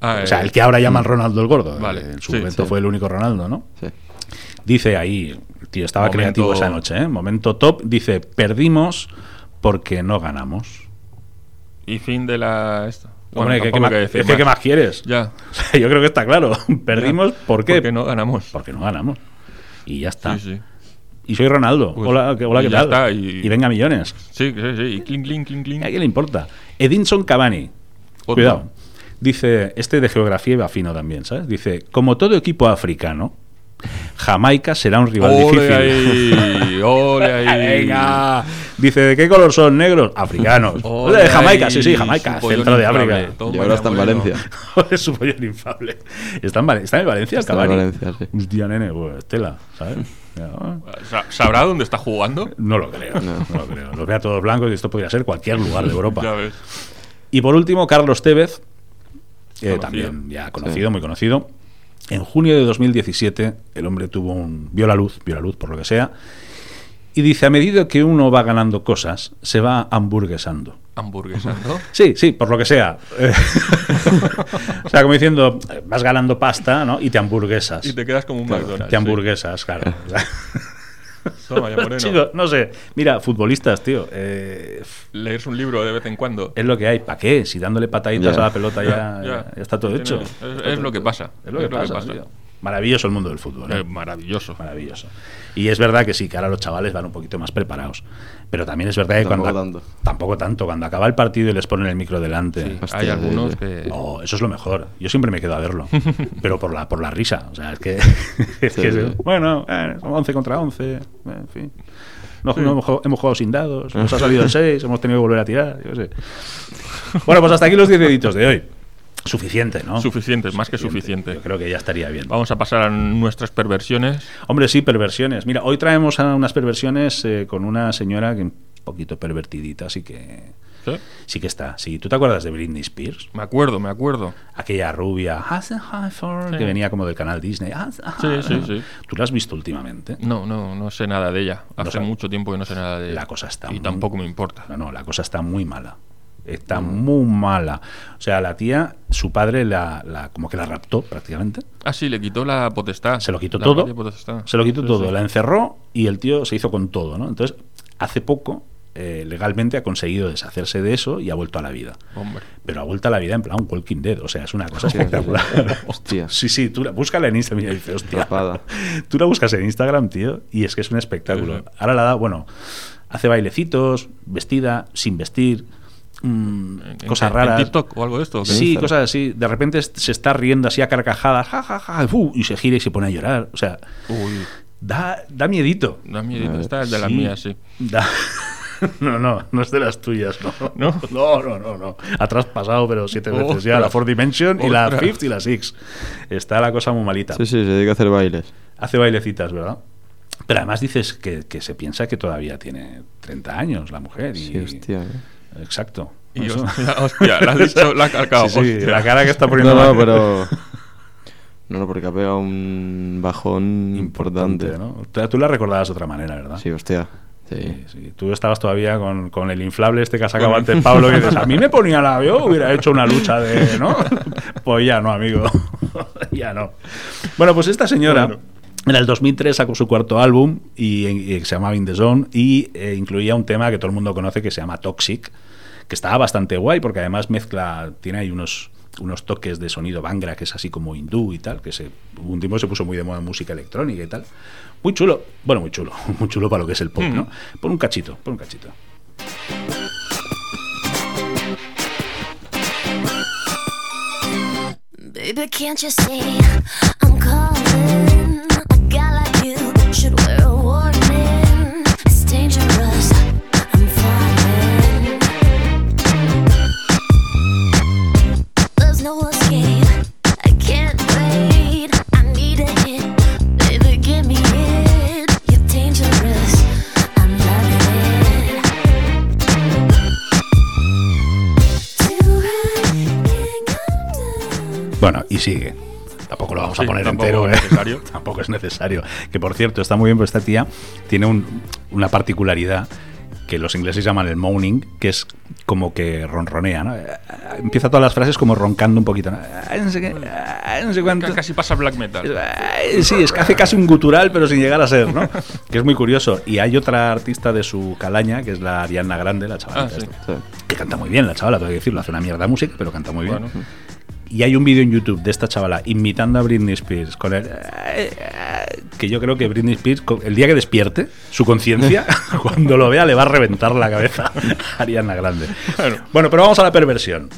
Ah, O sea, eh, el que ahora llaman Ronaldo el gordo. Vale, En su sí, momento sí. fue el único Ronaldo, ¿no? Sí. Dice ahí, el tío estaba Momento- creativo esa noche, ¿eh? Momento top. Dice, perdimos porque no ganamos. Y fin de la. Esto. Bueno, Hombre, ¿qué, más, hay que decir es que ¿qué más quieres? Ya. O sea, yo creo que está claro. Perdimos, ¿por qué? Porque no ganamos. Porque no ganamos. Y ya está. Sí, sí. Y soy Ronaldo. Pues, hola, ¿qué- hola, ¿qué tal? está, y- venga millones. Sí, sí, sí. Y clink, clink, clink, clink. ¿A quién le importa? Edinson Cavani. Otro. Cuidado. Dice, este de geografía iba fino también, ¿sabes? Dice, como todo equipo africano, Jamaica será un rival Ole difícil. ahí, ole ahí. Venga. Dice, ¿de qué color son? Negros. Africanos. Ole de Jamaica, ahí, sí, sí, Jamaica, su centro de. África. Y ahora está en. Valencia. es su pollón inflable. ¿Está en, está en Valencia el Está en Cavani? Valencia, sí. Hostia, nene, pues, Estela, ¿sabes? ¿Sabrá dónde está jugando? No lo creo, no. lo creo. Los vea todos blancos y esto podría ser cualquier lugar de Europa. Ya ves. Y por último, Carlos Tevez, eh, también ya conocido, muy conocido. En junio de 2017, el hombre tuvo un. vio la luz, vio la luz por lo que sea. Y dice: a medida que uno va ganando cosas, se va hamburguesando. Hamburguesando. Sí, sí, por lo que sea. O sea, como diciendo, vas ganando pasta, ¿no? Y te hamburguesas. Y te quedas como un McDonald's. Te hamburguesas, claro. sí. Toma, ya moreno. Chico, no sé. Mira, futbolistas, tío. eh, Leerse un libro de vez en cuando. es lo que hay. ¿Para qué? Si dándole pataditas a la pelota ya, está todo Tiene- hecho. es- Está es todo lo que pasa. Es lo que pasa. tío. Maravilloso el mundo del fútbol. ¿eh? Eh, maravilloso. Maravilloso. Y es verdad que sí, que ahora los chavales van un poquito más preparados. Pero también es verdad que Tampoco cuando. tanto. Tampoco tanto. Cuando acaba el partido y les ponen el micro delante. Sí, Hostia, hay algunos sí. que. Oh, eso es lo mejor. Yo siempre me quedo a verlo. pero por la, por la risa. O sea, es que. es Sí, que sí. bueno, eh, son 11 contra 11. eh, En fin. No, no hemos, jugado, hemos jugado sin dados. Nos ha salido el 6. Hemos tenido que volver a tirar. Yo qué sé. Bueno, pues hasta aquí los 10 deditos de hoy. Suficiente, ¿no? Suficiente, más que suficiente. Yo creo que ya estaría bien. Vamos a pasar a nuestras perversiones. Hombre, sí, perversiones. Mira, hoy traemos a unas perversiones eh, con una señora que un poquito pervertidita, así que ¿Sí? sí que está. Sí, ¿tú te acuerdas de Britney Spears? Me acuerdo, me acuerdo. Aquella rubia Sí. que venía como del canal Disney. Sí, sí, sí. ¿Tú la has visto últimamente? No, no, no sé nada de ella. Hace mucho tiempo que no sé nada de ella. La cosa está Y muy- tampoco me importa. No, no, la cosa está muy mala. Está muy mala. O sea, la tía, su padre la, la- como que la raptó prácticamente. Ah, sí, le quitó la potestad. Se lo quitó La todo. Se lo quitó Sí, todo, sí. la encerró y el tío se hizo con todo, ¿no? Entonces, hace poco, eh, legalmente ha conseguido deshacerse de eso y ha vuelto a la vida. Hombre. Pero ha vuelto a la vida en plan Walking Dead, o sea, es una cosa espectacular. Hostia. Sí, sí, tú la, búscala en Instagram y dices, hostia. Tú la buscas en Instagram, tío, y es que es un espectáculo. Sí. Ahora la da, bueno, hace bailecitos, vestida, sin vestir, mm, ¿En- cosas en- raras. ¿En TikTok o algo de esto? Sí, Instagram. cosas así. De repente se está riendo así a carcajadas, ja, ja, ja, y se gira y se pone a llorar. O sea, Uy, da, da miedito. da miedo. Esta es de las Sí. mías, sí. Da- No, no, no es de las tuyas, no. ¿No? No, no, no, no. Ha traspasado, pero siete veces ya la Fourth Dimension y la. Fifth y la Six. Está la cosa muy malita. Sí, sí, se dedica a hacer bailes. Hace bailecitas, ¿verdad? Pero además dices que, que se piensa que todavía tiene 30 años la mujer. Y, Sí, hostia. ¿eh? Exacto. Y hostia, hostia, la has dicho, la has calcado. Sí, sí, la cara que está poniendo No, no, pero. No, no, porque ha pegado un bajón importante. ¿no? Tú, la recordabas de otra manera, ¿verdad? Sí, hostia. Sí. Sí, sí. Tú estabas todavía con, con el inflable este que ha sacado antes Pablo, que dices, a mí me ponía la... Yo hubiera hecho una lucha de... ¿no? Pues ya no, amigo. ya no. Bueno, pues esta señora... Bueno. En el 2003 sacó su cuarto álbum y, y se llamaba In The Zone y eh, incluía un tema que todo el mundo conoce que se llama Toxic, que está bastante guay porque además mezcla, tiene ahí unos unos toques de sonido bangra que es así como hindú y tal, que se, un tiempo se puso muy de moda música electrónica y tal. Muy chulo, bueno, muy chulo, muy chulo para lo que es el pop, ¿no? Mm. por un cachito, por un cachito. Y sigue. Tampoco lo vamos a Sí, poner entero, es ¿eh? necesario. tampoco es necesario. Que por cierto, está muy bien, porque esta tía tiene un- una particularidad que los ingleses llaman el moaning, que es como que ronronea, ¿no? Empieza todas las frases como roncando un poquito, ¿no? Sé qué, ay, no sé cuánto. Casi pasa black metal. Sí, es que hace casi un gutural, pero sin llegar a ser, ¿no? Que es muy curioso. Y hay otra artista de su calaña, que es la Ariana Grande, la chavalita. Ah, sí. Que canta muy bien, la chavala, tengo que decirlo. Hace una mierda de música, pero canta muy bien. Bueno. Y hay un vídeo en YouTube de esta chavala imitando a Britney Spears con el... Que yo creo que Britney Spears, el día que despierte su conciencia, cuando lo vea le va a reventar la cabeza a Ariana Grande. Bueno, pero vamos a la perversión.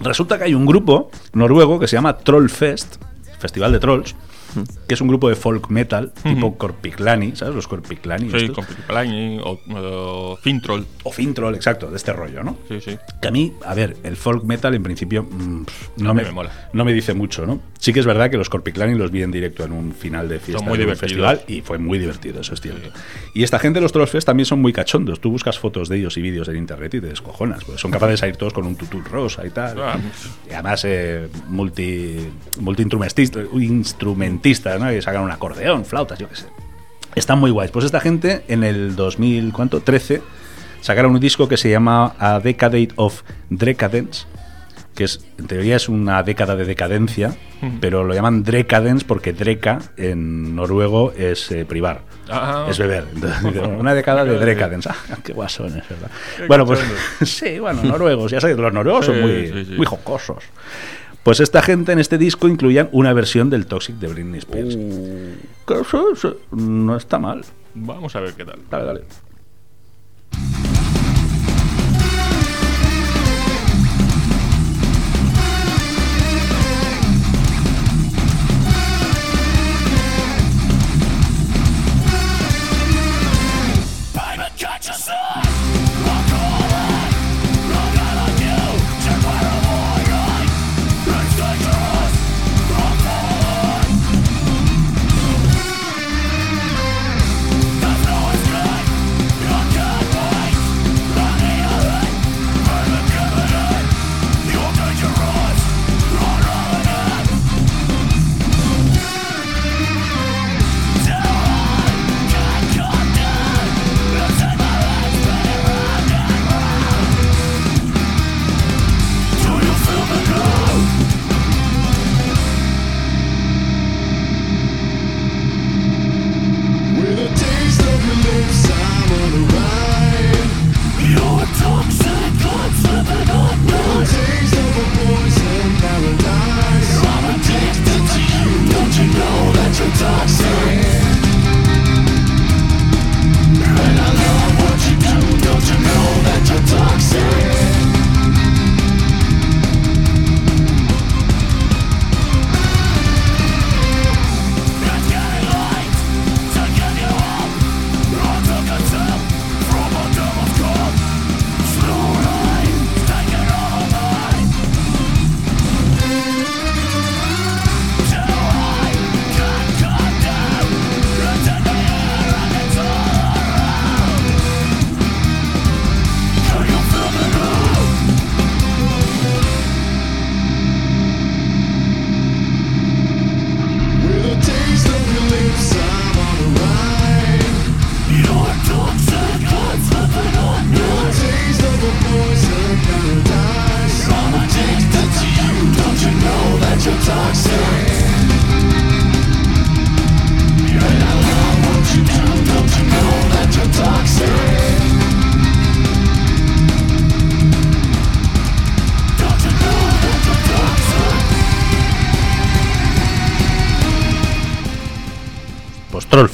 Resulta que hay un grupo noruego que se llama Trollfest, Festival de Trolls, que es un grupo de folk metal tipo. Corpiclani, ¿sabes? Los Corpiclani. Sí, estos? Pipipalani o, o Fintroll. O Fintroll, exacto, de este rollo, ¿no? Sí, sí. Que a mí, a ver, el folk metal en principio mm, no, me, me mola. no me dice mucho, ¿no? Sí que es verdad que los Corpiclani los vi en directo en un final de fiesta muy de un festival y fue muy divertido, eso es cierto. Y esta gente, los Trollfest, también son muy cachondos. Tú buscas fotos de ellos y vídeos en internet y te descojonas. Pues son capaces de salir todos con un tutú rosa y tal. Ah. Y además, eh, multi, multi instrumentistas, ¿no? Que sacan un acordeón, flautas, yo qué sé. Están muy guays. Pues esta gente en el 2000, ¿cuánto? 13 sacaron un disco que se llama A Decade of Decadence, que es en teoría es una década de decadencia, pero lo llaman Decadence porque Dreka en noruego es eh, privar. Ah. Es beber. Entonces, una década de Decadence. Ah, qué guasones, ¿verdad? Bueno, pues sí, bueno, noruegos, ya sabéis, los noruegos son Sí, muy, sí, sí. muy jocosos. Pues esta gente en este disco incluían una versión del Toxic de Britney Spears. Que eso- eso no está mal. Vamos a ver qué tal. Dale, dale.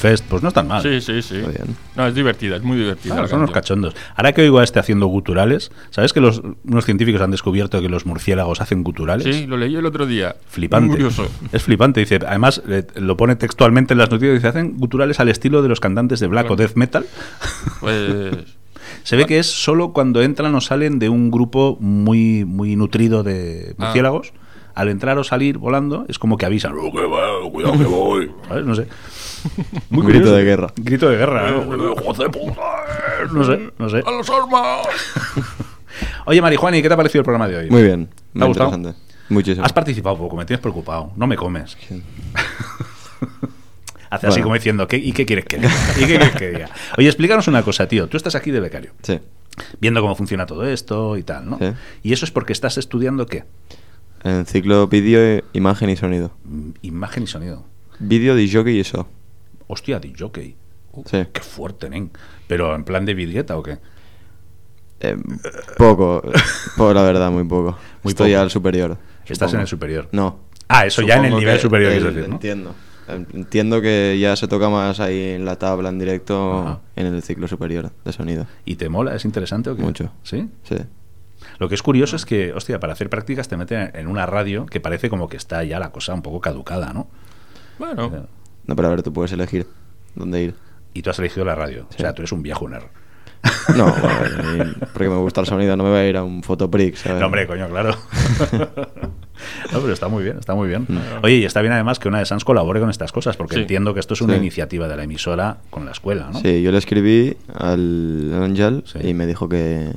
Pues Trollfest, pues no están mal. Sí, sí, sí. Está bien. No, es divertida, es muy divertida. Claro, son unos cachondos. Ahora que oigo a este haciendo guturales, ¿sabes que los, unos científicos han descubierto que los murciélagos hacen guturales? Sí, lo leí el otro día. Flipante. Muy curioso. Es flipante. Dice, además, eh, lo pone textualmente en las noticias. Dice, hacen guturales al estilo de los cantantes de black o death metal. Pues. Se ve que es solo cuando entran o salen de un grupo muy, muy nutrido de Ah. murciélagos. Al entrar o salir volando, es como que avisan, "Oh, que va, cuidado que voy. ¿Sabes? No sé. Muy Un grito curioso. de guerra. Grito de guerra. ¿no? ¡Hijo de puta! No sé, no sé. ¡A las armas! Oye, Marijuani, ¿qué te ha parecido el programa de hoy? Muy bien. ¿Te ha muy gustado? interesante. Muchísimo. Has participado poco, me tienes preocupado. No me comes. Hace así Bueno. como diciendo, ¿qué, ¿y qué quieres que diga? ¿Y qué quieres que diga? Oye, explícanos una cosa, tío. Tú estás aquí de becario, Sí. viendo cómo funciona todo esto y tal, ¿no? Sí. Y eso es porque estás estudiando qué? En ciclo vídeo, imagen y sonido. Mm, Imagen y sonido. Vídeo de jockey y eso. Hostia, de jockey. Sí. Qué fuerte, nen. Pero en plan de vidrieta o qué? Eh, poco, poco, la verdad, muy poco. Muy Estoy poco. al superior. Estás supongo. en el superior. No. Ah, eso ya en el nivel que superior, el- decir, ¿no? Entiendo. Entiendo que ya se toca más ahí en la tabla en directo Ajá. en el ciclo superior de sonido. ¿Y te mola? ¿Es interesante o qué? Mucho. ¿Sí? Sí. Lo que es curioso es que, hostia, para hacer prácticas te meten en una radio que parece como que está ya la cosa un poco caducada, ¿no? Bueno, No, pero a ver, tú puedes elegir dónde ir. Y tú has elegido la radio. O sea, tú eres un viejuner. No, a ver, porque me gusta el sonido, no me voy a ir a un fotoprick, ¿sabes? No, hombre, coño, claro. no, pero está muy bien, está muy bien. Oye, y está bien además que una de Sans colabore con estas cosas, porque Sí. entiendo que esto es una Sí. iniciativa de la emisora con la escuela, ¿no? Sí, yo le escribí al Ángel Sí. y me dijo que,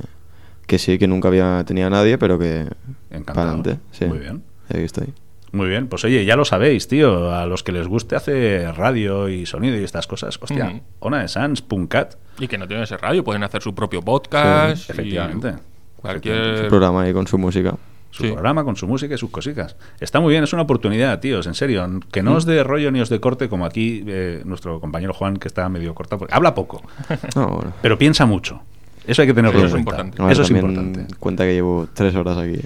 que sí, que nunca había tenido a nadie, pero que Encantado. para adelante. Sí. Muy bien. Y Aquí estoy. Muy bien, pues oye, ya lo sabéis, tío. A los que les guste hacer radio y sonido y estas cosas, hostia, Ujú. Ona de Sans, Puncat, y que no tienen ese radio, pueden hacer su propio podcast. Sí, efectivamente. Cualquier. Su programa ahí con su música. su Sí. programa con su música y sus cositas. Está muy bien, es una oportunidad, tíos, en serio. Que no os dé rollo ni os dé corte como aquí eh, nuestro compañero Juan, que está medio cortado. porque Habla poco, No, bueno. pero piensa mucho. Eso hay que tenerlo Sí, en eso es cuenta. importante. Eso es importante. cuenta que llevo tres horas aquí.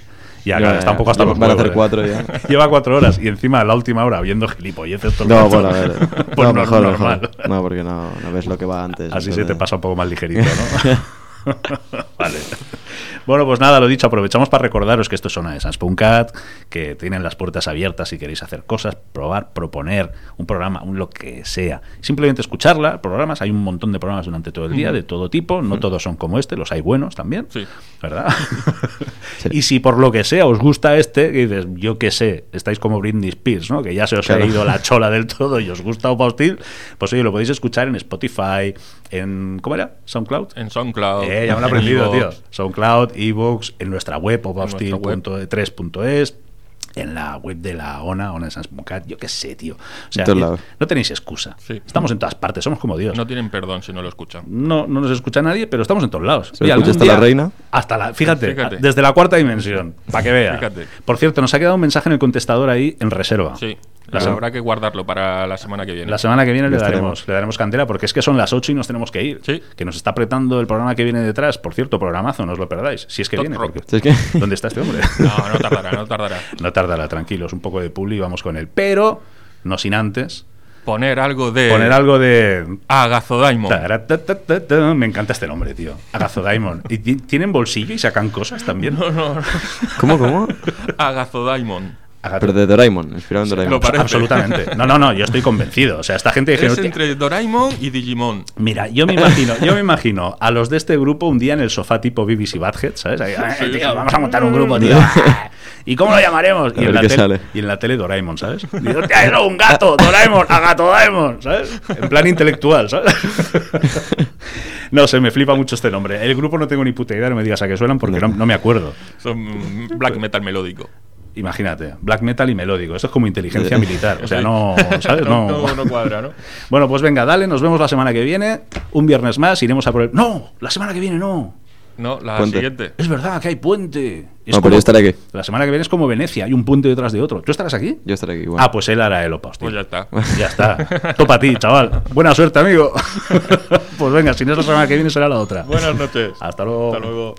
Ya, claro, está un poco hasta los Van a hacer cuatro ya. Lleva cuatro horas y encima a la última hora viendo gilipolleces todo el No, bueno, a ver. pues no, no, mejor, normal. mejor. No, porque no, no ves lo que va antes. Así se te pasa un poco más ligerito, ¿no? vale. Bueno, pues nada, lo dicho, aprovechamos para recordaros que esto es Zona de Sans.cat, que tienen las puertas abiertas si queréis hacer cosas, probar, proponer un programa, un lo que sea. Simplemente escucharla, programas, hay un montón de programas durante todo el día, de todo tipo, no todos son como este, los hay buenos también, Sí. ¿verdad? Sí. Y si por lo que sea os gusta este, que dices, yo qué sé, estáis como Britney Spears, ¿no? Que ya se os Claro. ha ido la chola del todo y os gusta Opa Hostil, pues oye, lo podéis escuchar en Spotify, en... ¿Cómo era? ¿SoundCloud? En SoundCloud. Eh, ya me lo he en aprendido, tío. SoundCloud, Evox, en nuestra web, nuestra web. opahostil.3.es, en la web de la ONA, ONA de Sans Mucat, yo qué sé, tío. O sea, En todos eh, lados. no tenéis excusa. Sí. Estamos en todas partes, somos como Dios. No tienen perdón si no lo escuchan. No, no nos escucha nadie, pero estamos en todos lados. Se lo escucha algún hasta la reina. Hasta la, fíjate, Fíjate. desde la cuarta dimensión, para que vea. Fíjate. Por cierto, nos ha quedado un mensaje en el contestador ahí en reserva. Sí. La Pero sem- habrá que guardarlo para la semana que viene. La semana que viene le daremos, le daremos cantera porque es que son las 8 y nos tenemos que ir. Sí. Que nos está apretando el programa que viene detrás. Por cierto, programazo, no os lo perdáis. Si es que Top viene. porque- Si es que- ¿Dónde está este hombre? No, no tardará, no tardará. no tardará, tranquilos. Un poco de publi y vamos con él. Pero, no sin antes, Poner algo de. poner algo de... Agazo Daimon. Taratatata. Me encanta este nombre, tío. Agazo Diamond. ¿Y ti- tienen bolsillo y sacan cosas también? No, no, no. ¿Cómo, cómo? Agazo Pero de Doraemon, inspirado en Doraemon. Absolutamente. No, no, no, yo estoy convencido. O sea, esta gente dijeron, Es entre Doraemon y Digimon. Mira, yo me imagino, yo me imagino a los de este grupo un día en el sofá tipo BBC Badhead, ¿sabes? Ahí, "Ay, Sí, tío, vamos a montar un grupo, tío. ¿Y cómo lo llamaremos? Y en, la tele, sale. y en la tele Doraemon, ¿sabes? Y digo, "Hostia, eso, un gato, Doraemon, a gato Doraemon, ¿sabes? En plan intelectual, ¿sabes? No sé, me flipa mucho este nombre. El grupo no tengo ni puta idea, no me digas a qué suenan porque no, no me acuerdo. Son black metal melódico. Imagínate, black metal y melódico. Esto es como inteligencia militar. O sea, no, ¿sabes? No, No, no, no cuadra, ¿no? Bueno, pues venga, dale, nos vemos la semana que viene. Un viernes más, iremos a por el. ¡No! La semana que viene no. No, la Puente. siguiente. Es verdad que hay puente. Es No, pero yo estaré aquí. La semana que viene es como Venecia, hay un puente detrás de otro. ¿Tú estarás aquí? Yo estaré aquí igual. Ah, pues él hará el opa, hostia. Pues ya está. Ya está. Topa a ti, chaval. Buena suerte, amigo. pues venga, si no es la semana que viene será la otra. Buenas noches. Hasta luego. Hasta luego.